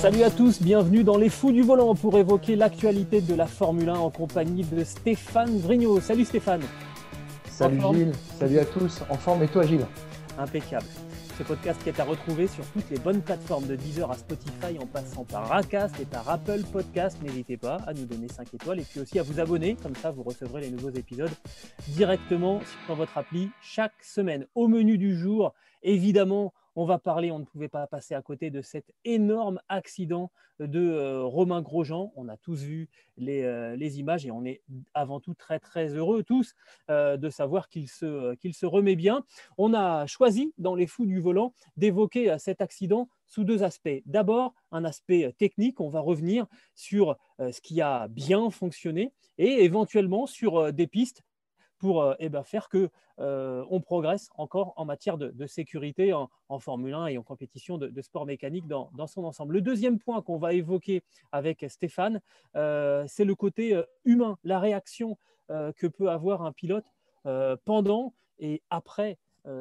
Salut à tous, bienvenue dans Les Fous du Volant pour évoquer l'actualité de la Formule 1 en compagnie de Stéphane Vrignot. Salut Stéphane. Salut Gilles, salut à tous, en forme et toi Gilles? Impeccable. Ce podcast qui est à retrouver sur toutes les bonnes plateformes de Deezer à Spotify en passant par Acast et par Apple Podcast. N'hésitez pas à nous donner 5 étoiles et puis aussi à vous abonner. Comme ça, vous recevrez les nouveaux épisodes directement dans votre appli chaque semaine. Au menu du jour, évidemment, on va parler, on ne pouvait pas passer à côté de cet énorme accident de euh, Romain Grosjean. On a tous vu les, euh, les images et on est avant tout très très heureux tous euh, de savoir qu'il se, qu'il se remet bien. On a choisi dans les fous du volant d'évoquer euh, cet accident sous deux aspects. D'abord, un aspect euh, technique, on va revenir sur euh, ce qui a bien fonctionné et éventuellement sur euh, des pistes pour euh, eh ben, faire que euh, on progresse encore en matière de, sécurité en, Formule 1 et en compétition de, sport mécanique dans, son ensemble. Le deuxième point qu'on va évoquer avec Stéphane, euh, c'est le côté humain, la réaction que peut avoir un pilote pendant et après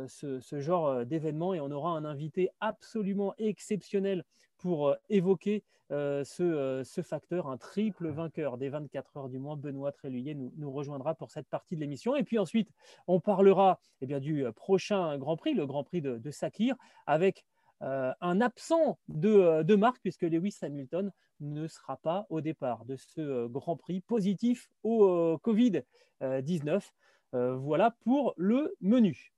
ce, ce genre euh, d'événement. Et on aura un invité absolument exceptionnel pour euh, évoquer euh, ce, euh, ce facteur, un triple vainqueur des 24 heures du mois, Benoît Tréluyer nous, nous rejoindra pour cette partie de l'émission. Et puis ensuite, on parlera eh bien, du euh, prochain Grand Prix, le Grand Prix de, de Sakir, avec euh, un absent de, euh, de marque, puisque Lewis Hamilton ne sera pas au départ de ce euh, Grand Prix positif au euh, Covid-19. Euh, voilà pour le menu.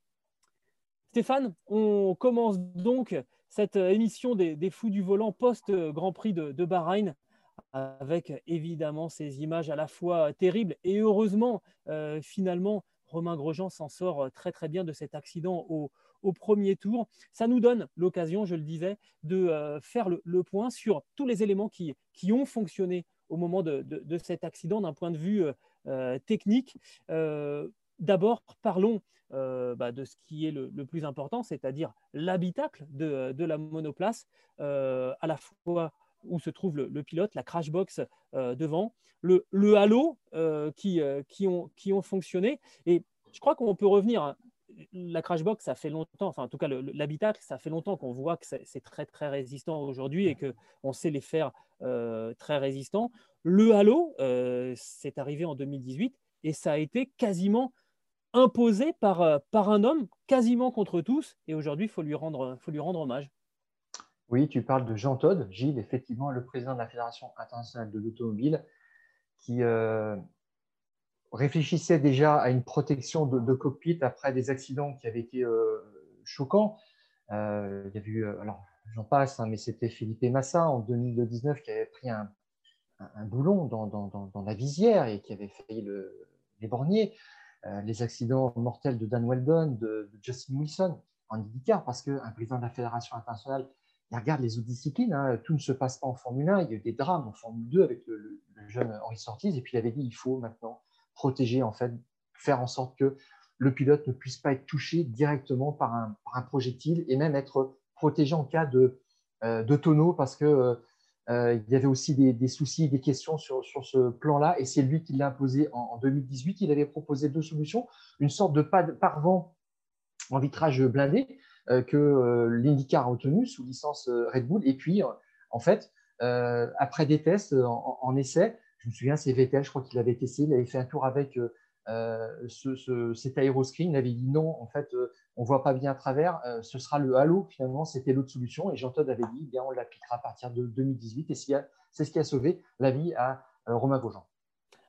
Stéphane, on commence donc cette euh, émission des, fous du volant post-Grand Prix de, Bahreïn avec évidemment ces images à la fois terribles et heureusement, euh, finalement, Romain Grosjean s'en sort euh, très très bien de cet accident au, au premier tour. Ça nous donne l'occasion, je le disais, de euh, faire le, point sur tous les éléments qui, qui ont fonctionné au moment de, de- cet accident d'un point de vue euh, euh, technique. D'abord, parlons euh, bah, de ce qui est le, plus important, c'est-à-dire l'habitacle de, de la monoplace, euh, à la fois où se trouve le, pilote, la crash box euh, devant, le, le halo qui, qui, ont, qui ont fonctionné. Et je crois qu'on peut revenir. hein. La crash box, ça fait longtemps, enfin en tout cas le- le- l'habitacle, ça fait longtemps qu'on voit que c'est très très résistant aujourd'hui et qu'on sait les faire très résistants. Le halo, c'est arrivé en 2018 et ça a été quasiment imposé par, euh, par un homme, quasiment contre tous. Et aujourd'hui, il faut, lui rendre- faut lui rendre hommage. Oui, tu parles de Jean Todt, Gilles, effectivement le président de la Fédération internationale de l'automobile, qui euh, réfléchissait déjà à une protection de, cockpit après des accidents qui avaient été euh, choquants. Il y a eu, alors j'en passe, hein, mais c'était Philippe Massa en 2019 qui avait pris un, boulon dans, dans- dans- la visière et qui avait failli l'éborgner. Euh, les accidents mortels de Dan Weldon, de, Justin Wilson en IndyCar, parce qu'un président de la Fédération internationale il regarde les autres disciplines, hein, tout ne se passe pas en Formule 1, il y a eu des drames en Formule 2 avec le, jeune Henri Sortis, et puis il avait dit il faut maintenant protéger, en fait, faire en sorte que le pilote ne puisse pas être touché directement par un, projectile et même être protégé en cas de, euh, de tonneau parce que euh, il y avait aussi des, soucis, des questions sur, sur ce plan-là, et c'est lui qui l'a imposé en, en 2018. Il avait proposé deux solutions, une sorte de parvent en vitrage blindé, euh, que euh, l'IndyCar a obtenu sous licence euh, Red Bull. Et puis, en fait, après des tests en, essai, je me souviens, c'est Vettel, je crois qu'il avait testé, il avait fait un tour avec ce, ce- cet aéroscreen, avait dit non, en fait, euh, on voit pas bien à travers, euh, ce sera le halo, finalement, c'était l'autre solution. Et Jean Todt avait dit, eh on l'appliquera à partir de 2018. Et c'est ce qui a sauvé la vie à euh, Romain Grosjean.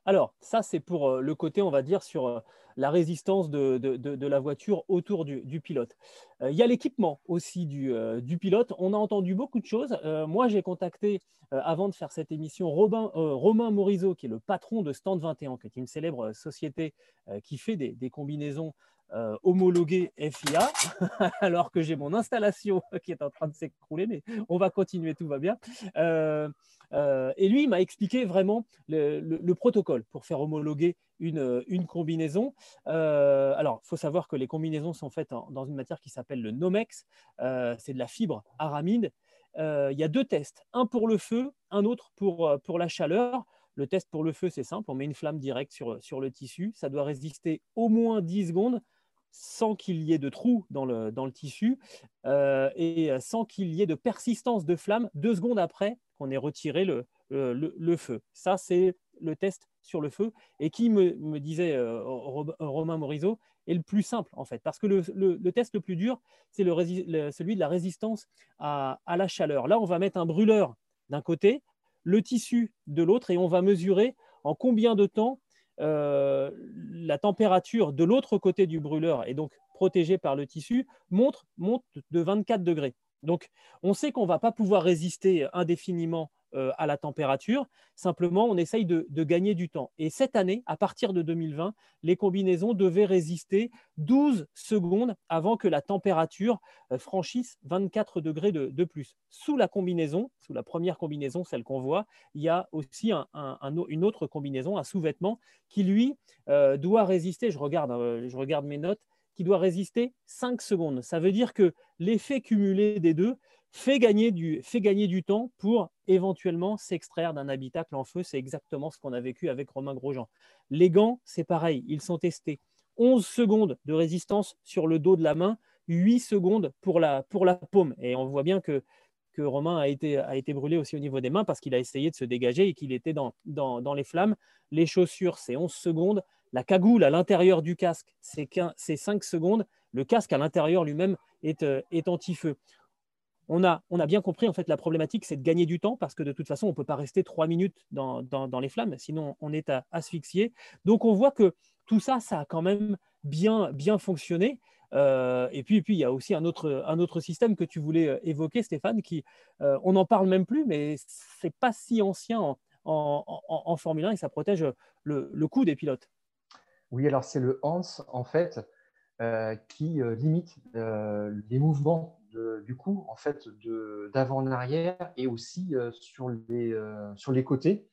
Alors, ça, c'est pour euh, le côté, on va dire, sur euh, la résistance de, la voiture autour du, pilote. Euh, il y a l'équipement aussi du, pilote. On a entendu beaucoup de choses. moi, j'ai contacté, avant de faire cette émission, Romain Morizot, qui est le patron de Stand 21, qui est une célèbre société qui fait des, combinaisons homologuées FIA, alors que j'ai mon installation qui est en train de s'écrouler, mais on va continuer, tout va bien. Euh, et lui, m'a expliqué vraiment le, protocole pour faire homologuer une, une combinaison. Euh, alors, il faut savoir que les combinaisons sont faites dans une matière qui s'appelle le Nomex. Euh, c'est de la fibre aramide. il y a deux tests, un pour le feu, un autre pour, pour la chaleur. Le test pour le feu, c'est simple, on met une flamme directe sur, sur le tissu. Ça doit résister au moins 10 secondes sans qu'il y ait de trou dans le, dans le tissu et sans qu'il y ait de persistance de flamme deux secondes après qu'on ait retiré le, le, feu. Ça, c'est le test sur le feu et qui me, me disait euh, Romain Morizot est le plus simple en fait parce que le, le test le plus dur c'est celui de la résistance à, à, la chaleur. Là, on va mettre un brûleur d'un côté, le tissu de l'autre et on va mesurer en combien de temps euh, la température de l'autre côté du brûleur et donc protégée par le tissu monte, monte de 24 degrés. Donc, on sait qu'on ne va pas pouvoir résister indéfiniment à la température. Simplement, on essaye de, gagner du temps. Et cette année, à partir de 2020, les combinaisons devaient résister 12 secondes avant que la température euh, franchisse 24 degrés de, plus. Sous la combinaison, sous la première combinaison, celle qu'on voit, il y a aussi une autre combinaison, un sous-vêtement, qui lui euh, doit résister, je regarde, je regarde mes notes, qui doit résister 5 secondes. Ça veut dire que l'effet cumulé des deux fait gagner du, fait gagner du temps pour éventuellement s'extraire d'un habitacle en feu. C'est exactement ce qu'on a vécu avec Romain Grosjean. Les gants, c'est pareil, ils sont testés. 11 secondes de résistance sur le dos de la main, 8 secondes pour la, pour la paume. Et on voit bien que, que Romain a été, a été brûlé aussi au niveau des mains parce qu'il a essayé de se dégager et qu'il était dans, dans, dans les flammes. Les chaussures, c'est 11 secondes. La cagoule à l'intérieur du casque, c'est 5 secondes. Le casque à l'intérieur lui-même est, euh, est anti-feu. On a, on a, bien compris, en fait, la problématique, c'est de gagner du temps parce que de toute façon, on ne peut pas rester trois minutes dans, dans, les flammes, sinon on est asphyxié. Donc, on voit que tout ça, ça a quand même bien, bien fonctionné. Euh, et, puis, et puis, il y a aussi un autre, un autre système que tu voulais euh, évoquer, Stéphane, qui, on n'en parle même plus, mais c'est pas si ancien en, en, Formule 1 et ça protège le, le coup des pilotes. Oui, alors c'est le Hans, en fait, euh, qui euh, limite euh, les mouvements du cou, en fait, d'avant en arrière et aussi sur, les, sur les côtés,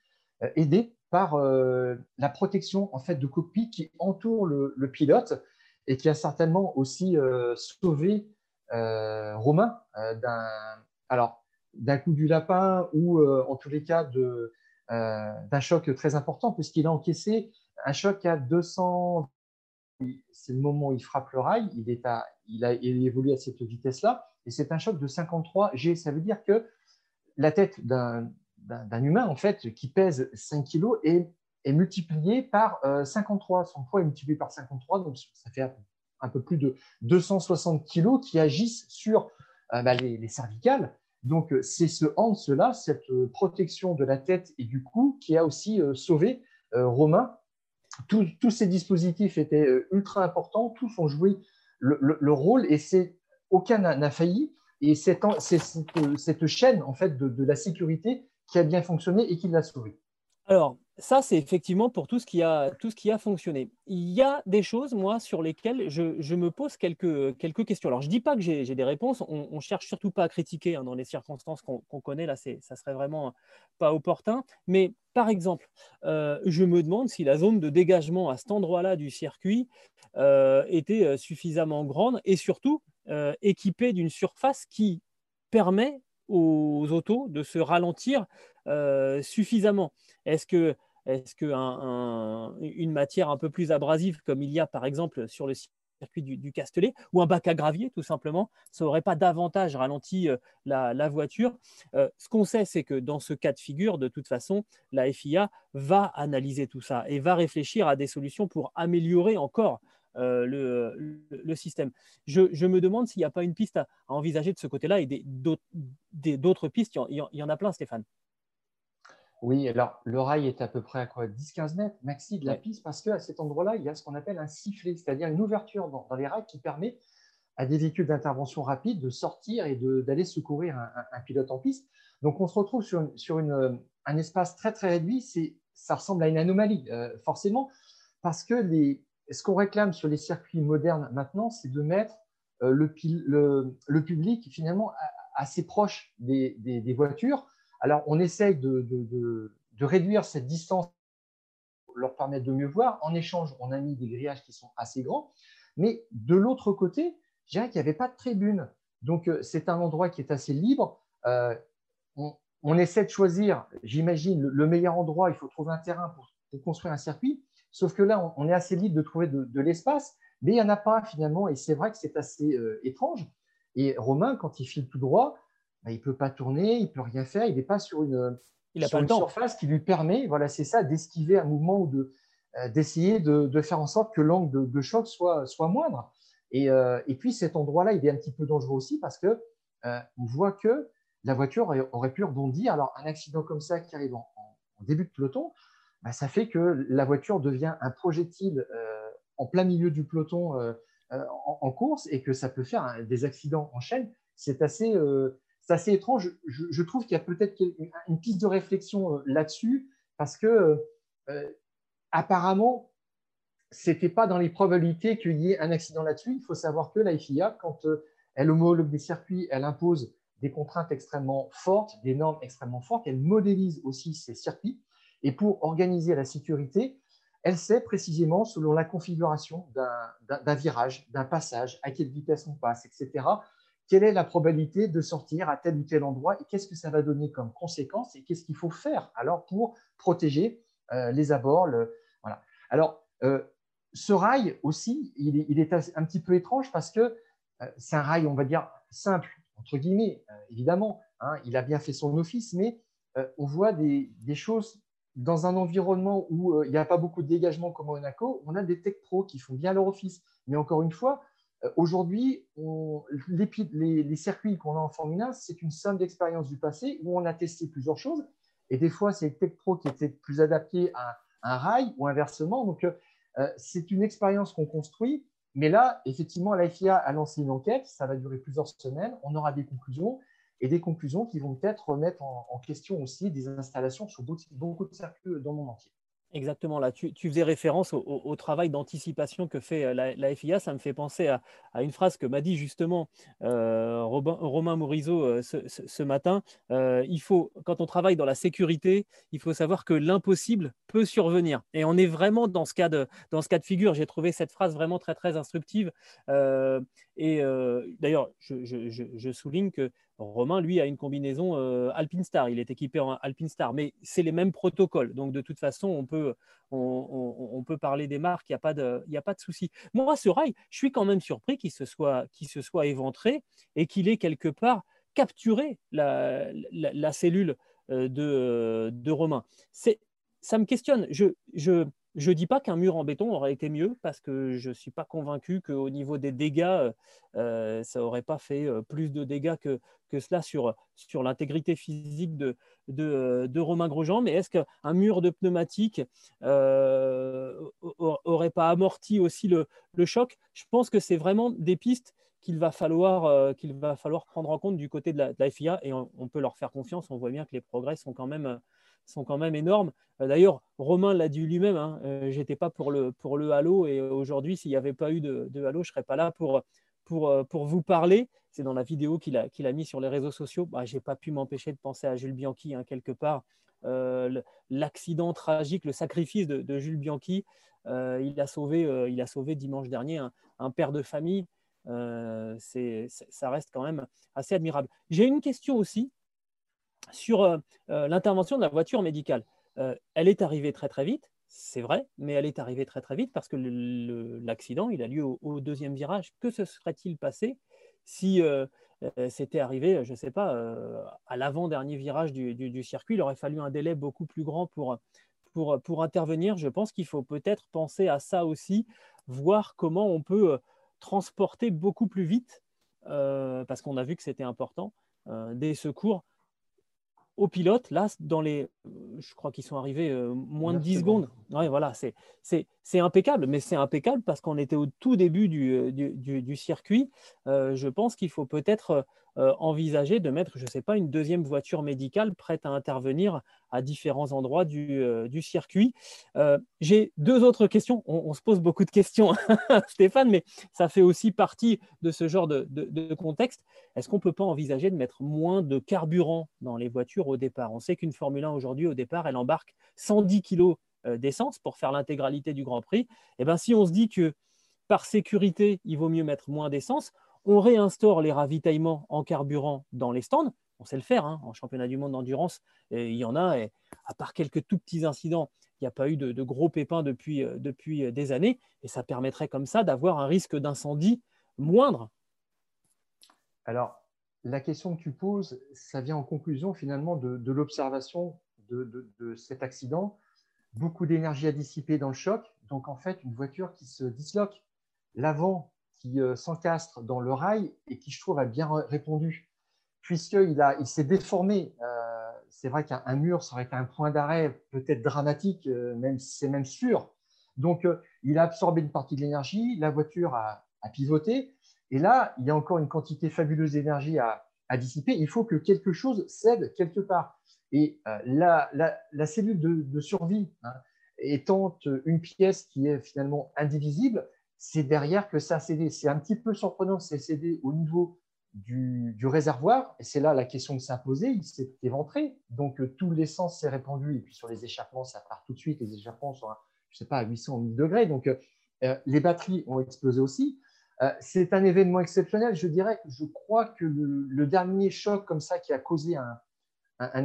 aidé par la protection en fait, de cockpit qui entoure le, pilote et qui a certainement aussi sauvé Romain d'un d'un coup du lapin ou en tous les cas d'un choc très important puisqu'il a encaissé un choc à 200, c'est le moment où il frappe le rail, il, est à, il, a, il évolue à cette vitesse-là, et c'est un choc de 53 G. Ça veut dire que la tête d'un humain, en fait, qui pèse 5 kg, est, est multipliée par 53. Euh, Son poids est multiplié par 53, donc ça fait un peu plus de 260 kg qui agissent sur euh, bah, les, cervicales. Donc, c'est ce Hans-là, cette protection de la tête et du cou, qui a aussi euh, sauvé Romain tous ces dispositifs étaient euh, ultra importants, tous ont joué le, rôle et c'est aucun n'a failli. Et c'est cette, chaîne en fait de, la sécurité qui a bien fonctionné et qui l'a sauvé. Alors, ça, c'est effectivement pour tout ce, qui a, tout ce qui a fonctionné. Il y a des choses, moi, sur lesquelles je, me pose quelques, quelques questions. Alors, je ne dis pas que j'ai des réponses, on ne cherche surtout pas à critiquer hein, dans les circonstances qu'on connaît, là, ça serait vraiment pas opportun. Mais par exemple, euh, je me demande si la zone de dégagement à cet endroit-là du circuit euh, était euh, suffisamment grande et surtout équipée d'une surface qui permet aux autos de se ralentir suffisamment. Est-ce que, est que une matière un peu plus abrasive, comme il y a par exemple sur le circuit du, Castellet, ou un bac à gravier tout simplement, ça n'aurait pas davantage ralenti euh, la, voiture? Euh, Ce qu'on sait, c'est que dans ce cas de figure, de toute façon, la FIA va analyser tout ça et va réfléchir à des solutions pour améliorer encore euh, le, système. Je, me demande s'il n'y a pas une piste à, envisager de ce côté-là et d'autres pistes, il y, en, a plein, Stéphane. Oui, alors le rail est à peu près à quoi 10-15 mètres? Maxi de la piste parce qu'à cet endroit-là, il y a ce qu'on appelle un sifflet, c'est-à-dire une ouverture dans, les rails qui permet à des véhicules d'intervention rapide de sortir et d'aller secourir un, pilote en piste. Donc on se retrouve sur, un espace très très réduit, ça ressemble à une anomalie, euh, forcément, parce que ce qu'on réclame sur les circuits modernes maintenant, c'est de mettre euh, le, public finalement assez proche des voitures alors, on essaye de, réduire cette distance pour leur permettre de mieux voir. En échange, on a mis des grillages qui sont assez grands. Mais de l'autre côté, je dirais qu'il n'y avait pas de tribune. Donc, euh, c'est un endroit qui est assez libre. Euh, on, essaie de choisir, j'imagine, le, meilleur endroit. Il faut trouver un terrain pour, construire un circuit. Sauf que là, on, est assez libre de trouver de, l'espace, mais il n'y en a pas finalement. Et c'est vrai que c'est assez euh, étrange. Et Romain, quand il file tout droit, bah, il ne peut pas tourner, il ne peut rien faire, il n'est pas sur une, il pas surface qui lui permet, voilà, c'est ça, d'esquiver un mouvement ou de, euh, d'essayer de, faire en sorte que l'angle de, choc soit, soit moindre. Et, euh, et puis cet endroit-là, il est un petit peu dangereux aussi parce que euh, on voit que la voiture aurait pu rebondir. Alors un accident comme ça qui arrive en, début de peloton, bah, ça fait que la voiture devient un projectile en plein milieu du peloton en, course et que ça peut faire des accidents en chaîne. C'est assez, assez étrange. Je, trouve qu'il y a peut-être une piste de réflexion euh, là-dessus parce que euh, euh, apparemment, ce n'était pas dans les probabilités qu'il y ait un accident là-dessus. Il faut savoir que la FIA, quand elle homologue des circuits, elle impose des contraintes extrêmement fortes, des normes extrêmement fortes. Elle modélise aussi ces circuits. Et pour organiser la sécurité, elle sait précisément, selon la configuration d'un virage, d'un passage, à quelle vitesse on passe, etc., quelle est la probabilité de sortir à tel ou tel endroit et qu'est-ce que ça va donner comme conséquence et qu'est-ce qu'il faut faire alors pour protéger euh, les abords. voilà. Alors, euh, ce rail aussi, il est, un petit peu étrange parce que euh, c'est un rail, on va dire, simple, entre guillemets, évidemment. Hein, il a bien fait son office, mais on voit des, des, choses dans un environnement où il n'y a pas beaucoup de dégagement comme Monaco. On a des tech pros qui font bien leur office. Mais encore une fois, euh, aujourd'hui, les, circuits qu'on a en Formule 1, c'est une somme d'expériences du passé où on a testé plusieurs choses. Et des fois, c'est Tech Pro qui était plus adapté à un rail ou inversement. Donc, euh, c'est une expérience qu'on construit. Mais là, effectivement, la FIA a lancé une enquête. Ça va durer plusieurs semaines. On aura des conclusions et des conclusions qui vont peut-être remettre en, question aussi des installations sur beaucoup de circuits dans le monde entier. Exactement, là, tu, faisais référence au, travail d'anticipation que fait euh, la, FIA. Ça me fait penser à, une phrase que m'a dit justement euh, Romain Morizot euh, ce, matin. il faut, quand on travaille dans la sécurité, il faut savoir que l'impossible peut survenir. Et on est vraiment dans ce cas de, dans ce cas de figure. J'ai trouvé cette phrase vraiment très, très instructive. Et d'ailleurs, je, souligne que Romain, lui, a une combinaison euh, Alpine Star. Il est équipé en Alpine Star, mais c'est les mêmes protocoles. Donc, de toute façon, on peut, on, peut parler des marques, il n'y a pas de, y a pas de souci. Moi, ce rail, je suis quand même surpris qu'il se soit, se soit éventré et qu'il ait quelque part capturé la, cellule euh, de, de Romain. Ça me questionne. Je, je, je ne dis pas qu'un mur en béton aurait été mieux parce que je ne suis pas convaincu qu'au niveau des dégâts, euh, euh, ça n'aurait pas fait euh, plus de dégâts que, cela sur, l'intégrité physique de, Romain Grosjean. Mais est-ce qu'un mur de pneumatique n'aurait pas amorti aussi le, choc? Je pense que c'est vraiment des pistes qu'il va, falloir, prendre en compte du côté de la, FIA et on, peut leur faire confiance. On voit bien que les progrès sont quand même sont quand même énormes. Euh, d'ailleurs, Romain l'a dit lui-même, hein, euh, j'étais pas pour le, pour le halo et aujourd'hui, s'il n'y avait pas eu de, halo, je ne serais pas là pour, pour, euh, pour vous parler. C'est dans la vidéo qu'il a, qu'il a mis sur les réseaux sociaux. Bah, je n'ai pas pu m'empêcher de penser à Jules Bianchi hein, quelque part. l'accident tragique, le sacrifice de, Jules Bianchi, il, a sauvé, il a sauvé dimanche dernier un, un père de famille. c'est, ça reste quand même assez admirable. J'ai une question aussi sur euh, euh, l'intervention de la voiture médicale. Euh, elle est arrivée très très vite, c'est vrai, mais elle est arrivée très très vite parce que l'accident, il a lieu au, deuxième virage. Que se serait-il passé si c'était arrivé, je ne sais pas, à l'avant-dernier virage du, circuit? Il aurait fallu un délai beaucoup plus grand pour, pour, pour intervenir. Je pense qu'il faut peut-être penser à ça aussi, voir comment on peut transporter beaucoup plus vite, parce qu'on a vu que c'était important, des secours aux pilotes, là, dans les, je crois qu'ils sont arrivés moins de 10 secondes. Ouais, voilà, c'est impeccable, mais c'est impeccable parce qu'on était au tout début du, du circuit. je pense qu'il faut peut-être euh, envisager de mettre, je ne sais pas, une deuxième voiture médicale prête à intervenir à différents endroits du, euh, circuit. Euh, j'ai deux autres questions. On, se pose beaucoup de questions, Stéphane, mais ça fait aussi partie de ce genre de, contexte. Est-ce qu'on ne peut pas envisager de mettre moins de carburant dans les voitures au départ On sait qu'une Formule 1 aujourd'hui, au départ, elle embarque 110 kg d'essence pour faire l'intégralité du Grand Prix. Et eh bien, si on se dit que par sécurité, il vaut mieux mettre moins d'essence, on réinstaure les ravitaillements en carburant dans les stands. On sait le faire hein, en championnat du monde d'endurance. Il y en a, et à part quelques tout petits incidents, il n'y a pas eu de, gros pépins depuis, euh, depuis, euh, des années. Et ça permettrait comme ça d'avoir un risque d'incendie moindre. Alors, la question que tu poses, ça vient en conclusion finalement de, l'observation de, cet accident. Beaucoup d'énergie à dissiper dans le choc. Donc, en fait, une voiture qui se disloque. L'avant qui euh, s'encastre dans le rail et qui, je trouve, a bien répondu, puisqu'il il s'est déformé. Euh, c'est vrai qu'un mur, ça aurait été un point d'arrêt peut-être dramatique, euh, même c'est même sûr. Donc, il a absorbé une partie de l'énergie, la voiture a, pivoté, et là, il y a encore une quantité fabuleuse d'énergie à, dissiper. Il faut que quelque chose cède quelque part. Et la, cellule de, survie, hein, étant une pièce qui est finalement indivisible, c'est derrière que ça a cédé. C'est un petit peu surprenant c'est cédé au niveau du, réservoir, et c'est là la question qui s'est posée, il s'est éventré, donc euh, tout l'essence s'est répandu, et puis sur les échappements, ça part tout de suite, les échappements sont, à, je sais pas, à 800 000 degrés, donc euh, euh, les batteries ont explosé aussi. C'est un événement exceptionnel, je dirais je crois que le, dernier choc comme ça qui a causé un,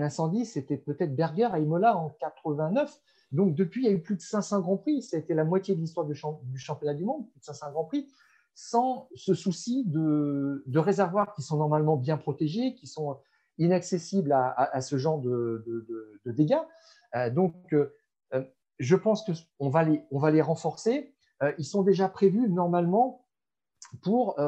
incendie, c'était peut-être Berger à Imola en 89, donc, depuis, il y a eu plus de 500 Grands Prix. Ça a été la moitié de l'histoire du, championnat du monde, plus de 500 Grands Prix, sans ce souci de, réservoirs qui sont normalement bien protégés, qui sont inaccessibles à, ce genre de, dégâts. Euh, donc, euh, euh, je pense qu'on va, les, on va les renforcer. ils sont déjà prévus normalement pour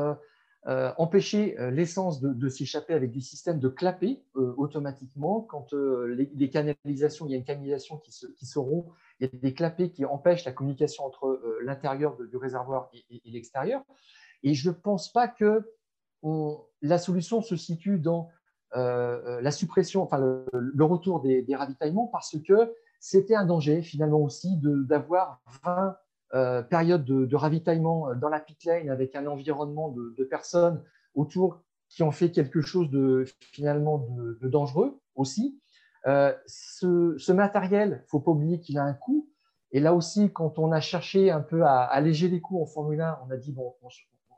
euh, empêcher euh, l'essence de, s'échapper avec des systèmes de clapet euh, automatiquement. Quand les, canalisations, il y a une canalisation qui se, rompt, il y a des clapets qui empêchent la communication entre l'intérieur du réservoir et, l'extérieur. Et je ne pense pas que la solution se situe dans la suppression, enfin le, retour des, des, ravitaillements, parce que c'était un danger finalement aussi d'avoir 20 euh, période de, ravitaillement euh, dans la pit lane avec un environnement de, personnes autour qui ont fait quelque chose de finalement de, dangereux aussi. Euh, ce, matériel, il ne faut pas oublier qu'il a un coût. Et là aussi, quand on a cherché un peu à, alléger les coûts en Formule 1, on a dit, bon,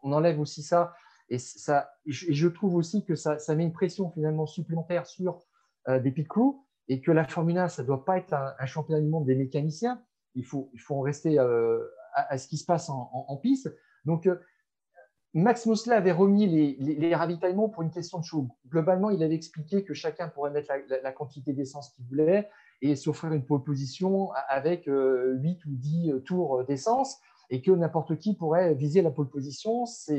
on, enlève aussi ça. Et, ça, je, trouve aussi que ça, met une pression finalement supplémentaire sur des pit crews et que la Formule 1, ça ne doit pas être un, un championnat du monde des mécaniciens, il faut, il faut en rester euh, à, ce qui se passe en, piste. Donc, euh, Max Mosley avait remis les, ravitaillements pour une question de chaud. Globalement, il avait expliqué que chacun pourrait mettre la, quantité d'essence qu'il voulait et s'offrir une pole position avec 8 euh, ou 10 tours d'essence et que n'importe qui pourrait viser la pole position. Ça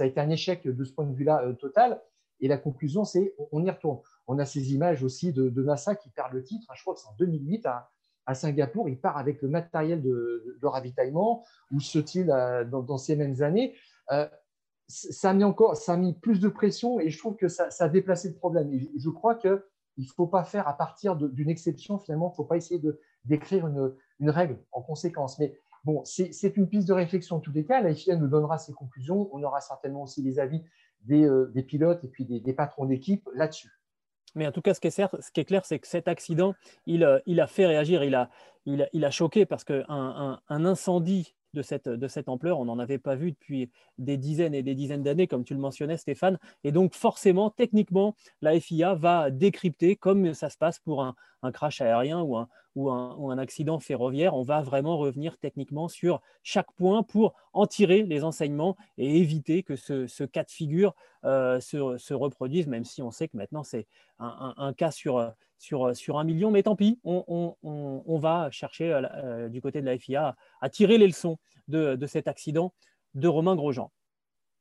a été un échec de ce point de vue-là total. Et la conclusion, c'est on y retourne. On a ces images aussi de, Massa qui perd le titre. Je crois que c'est en 2008 à, à Singapour, il part avec le matériel de, ravitaillement, ou se-t-il euh, dans, ces mêmes années euh, ça, a mis encore, ça plus de pression et je trouve que ça, a déplacé le problème. Je, crois qu'il ne faut pas faire à partir d'une exception, finalement, il ne faut pas essayer d'écrire une, règle en conséquence. Mais bon, c'est une piste de réflexion en tous les cas. La FIA nous donnera ses conclusions. On aura certainement aussi les avis des, euh, pilotes et puis des patrons d'équipe là-dessus. Mais en tout cas, ce qui est, clair, c'est que cet accident, il, euh, a fait réagir, il a, choqué parce qu'un un, incendie de cette, ampleur, on n'en avait pas vu depuis des dizaines et des dizaines d'années, comme tu le mentionnais, Stéphane. Et donc, forcément, techniquement, la FIA va décrypter, comme ça se passe pour un, crash aérien ou un, ou un, accident ferroviaire, on va vraiment revenir techniquement sur chaque point pour en tirer les enseignements et éviter que ce, cas de figure euh, se, reproduise, même si on sait que maintenant c'est un, cas sur, sur, sur un million. Mais tant pis, on, va chercher euh, du côté de la FIA à tirer les leçons de, cet accident de Romain Grosjean.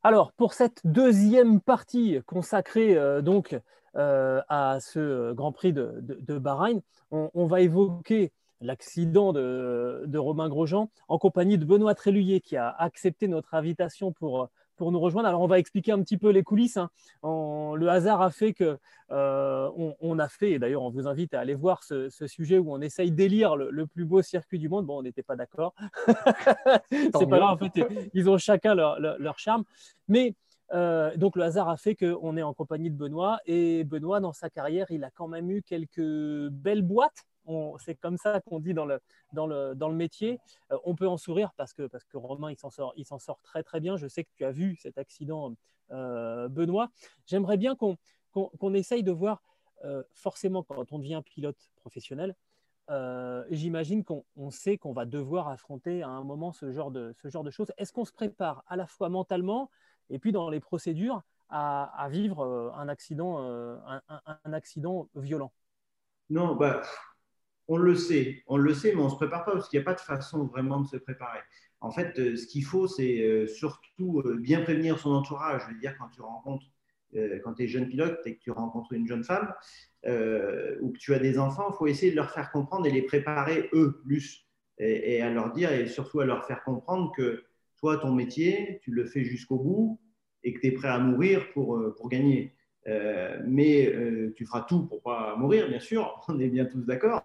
Alors, pour cette deuxième partie consacrée euh, donc à ce Grand Prix de, Bahreïn. On, va évoquer l'accident de, de, Romain Grosjean en compagnie de Benoît Tréluyer qui a accepté notre invitation pour pour nous rejoindre. Alors, on va expliquer un petit peu les coulisses. Hein. le hasard a fait que euh, on, a fait, et d'ailleurs, on vous invite à aller voir ce, sujet où on essaye d'élire le, plus beau circuit du monde. Bon, on n'était pas d'accord. C'est pas grave, en fait, ils ont chacun leur, charme. Mais euh, donc, le hasard a fait qu'on est en compagnie de Benoît. Et Benoît, dans sa carrière, il a quand même eu quelques belles boîtes c'est comme ça qu'on dit dans le, dans le, dans le métier. Euh, on peut en sourire parce que, parce que Romain, il s'en sort, sort très très bien. Je sais que tu as vu cet accident, euh, Benoît. J'aimerais bien qu'on qu'on essaye de voir, euh, forcément, quand on devient pilote professionnel, j'imagine qu'on sait qu'on va devoir affronter à un moment ce genre de, ce genre de choses. Est-ce qu'on se prépare à la fois mentalement et puis dans les procédures à, à vivre un accident, un, un accident violent? Non, bah, on le sait, on le sait, mais on ne se prépare pas parce qu'il n'y a pas de façon vraiment de se préparer. En fait, euh, ce qu'il faut, c'est euh, surtout euh, bien prévenir son entourage. Je veux dire, quand tu rencontres, quand tu es jeune pilote et que tu rencontres une jeune femme ou que tu as des enfants, il faut essayer de leur faire comprendre et les préparer eux plus. Et, à leur dire et surtout à leur faire comprendre que toi, ton métier, tu le fais jusqu'au bout et que tu es prêt à mourir pour, pour gagner. Euh, mais euh, tu feras tout pour pas mourir, bien sûr, on est bien tous d'accord,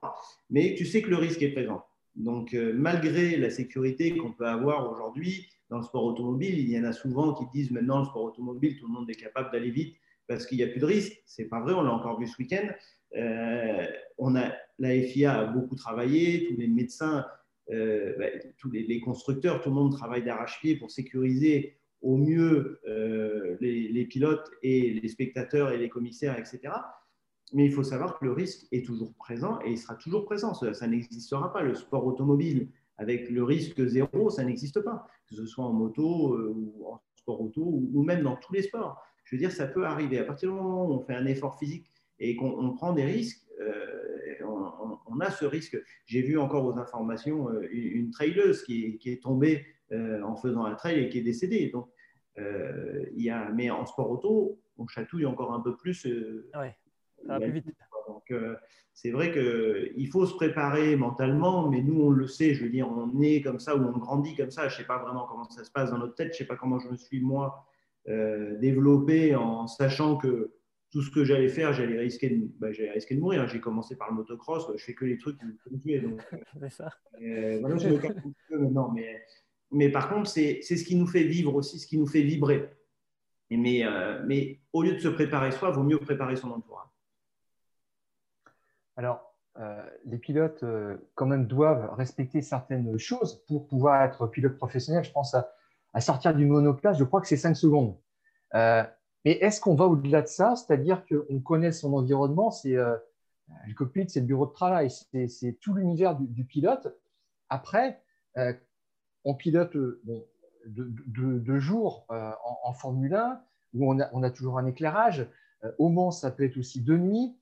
mais tu sais que le risque est présent. Donc, euh, malgré la sécurité qu'on peut avoir aujourd'hui dans le sport automobile, il y en a souvent qui disent maintenant le sport automobile, tout le monde est capable d'aller vite parce qu'il n'y a plus de risque. C'est pas vrai, on l'a encore vu ce week-end. on la FIA a beaucoup travaillé, tous les médecins, bah, tous les, constructeurs, tout le monde travaille d'arrache-pied pour sécuriser au mieux euh, les, pilotes et les spectateurs et les commissaires, etc. Mais il faut savoir que le risque est toujours présent et il sera toujours présent. Ça, n'existera pas. Le sport automobile avec le risque zéro, ça n'existe pas. Que ce soit en moto euh, ou en sport auto ou, même dans tous les sports. Je veux dire, ça peut arriver. À partir du moment où on fait un effort physique et qu'on prend des risques, euh, on, a ce risque. J'ai vu encore aux informations une, traileuse qui qui est tombée euh, en faisant un trail et qui est décédé. Donc, euh, il y a, mais en sport auto, on chatouille encore un peu plus. Euh, ouais, ça va plus vite. Donc, c'est vrai qu'il faut se préparer mentalement, mais nous, on le sait. Je veux dire, on est comme ça ou on grandit comme ça. Je ne sais pas vraiment comment ça se passe dans notre tête. Je ne sais pas comment je me suis, moi, développé en sachant que tout ce que j'allais faire, j'allais risquer, de, bah, risquer de mourir. J'ai commencé par le motocross. Je fais que les trucs qui me tuer. c'est ça. voilà, je me un peu maintenant. Mais mais par contre, c'est ce qui nous fait vivre aussi, ce qui nous fait vibrer. Mais, euh, mais au lieu de se préparer soi, il vaut mieux préparer son entourage. Alors, euh, les pilotes, euh, quand même, doivent respecter certaines choses pour pouvoir être pilote professionnel. Je pense à, sortir du monoplace, je crois que c'est 5 secondes. Mais est-ce qu'on va au-delà de ça? C'est-à-dire qu'on connaît son environnement, c'est le cockpit, c'est le bureau de travail, c'est tout l'univers du, pilote. Après, on pilote euh, jours euh, en, Formule 1 où on a, toujours un éclairage. Euh, au Mans, ça peut être aussi de nuit.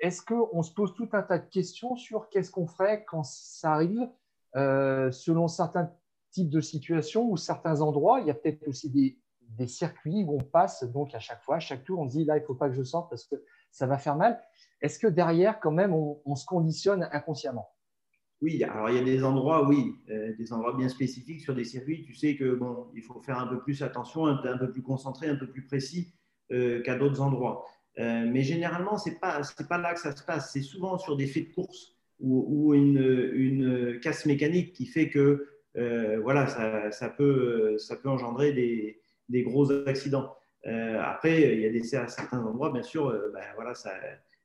Est-ce qu'on se pose tout un tas de questions sur qu'est-ce qu'on ferait quand ça arrive? Selon certains types de situations ou certains endroits Il y a peut-être aussi des, circuits où on passe donc à chaque fois, à chaque tour, on se dit là, il ne faut pas que je sorte parce que ça va faire mal. Est-ce que derrière, quand même, on se conditionne inconsciemment? Oui, alors il y a des endroits, oui, euh, des endroits bien spécifiques sur des circuits. Tu sais que bon, il faut faire un peu plus attention, un, peu plus concentré, un peu plus précis euh, qu'à d'autres endroits. Euh, mais généralement, c'est pas c'est pas là que ça se passe. C'est souvent sur des faits de course ou, une, une, casse mécanique qui fait que voilà, ça, peut ça peut engendrer des, des gros accidents. après, il y a des certains endroits, bien sûr, ben, voilà, ça,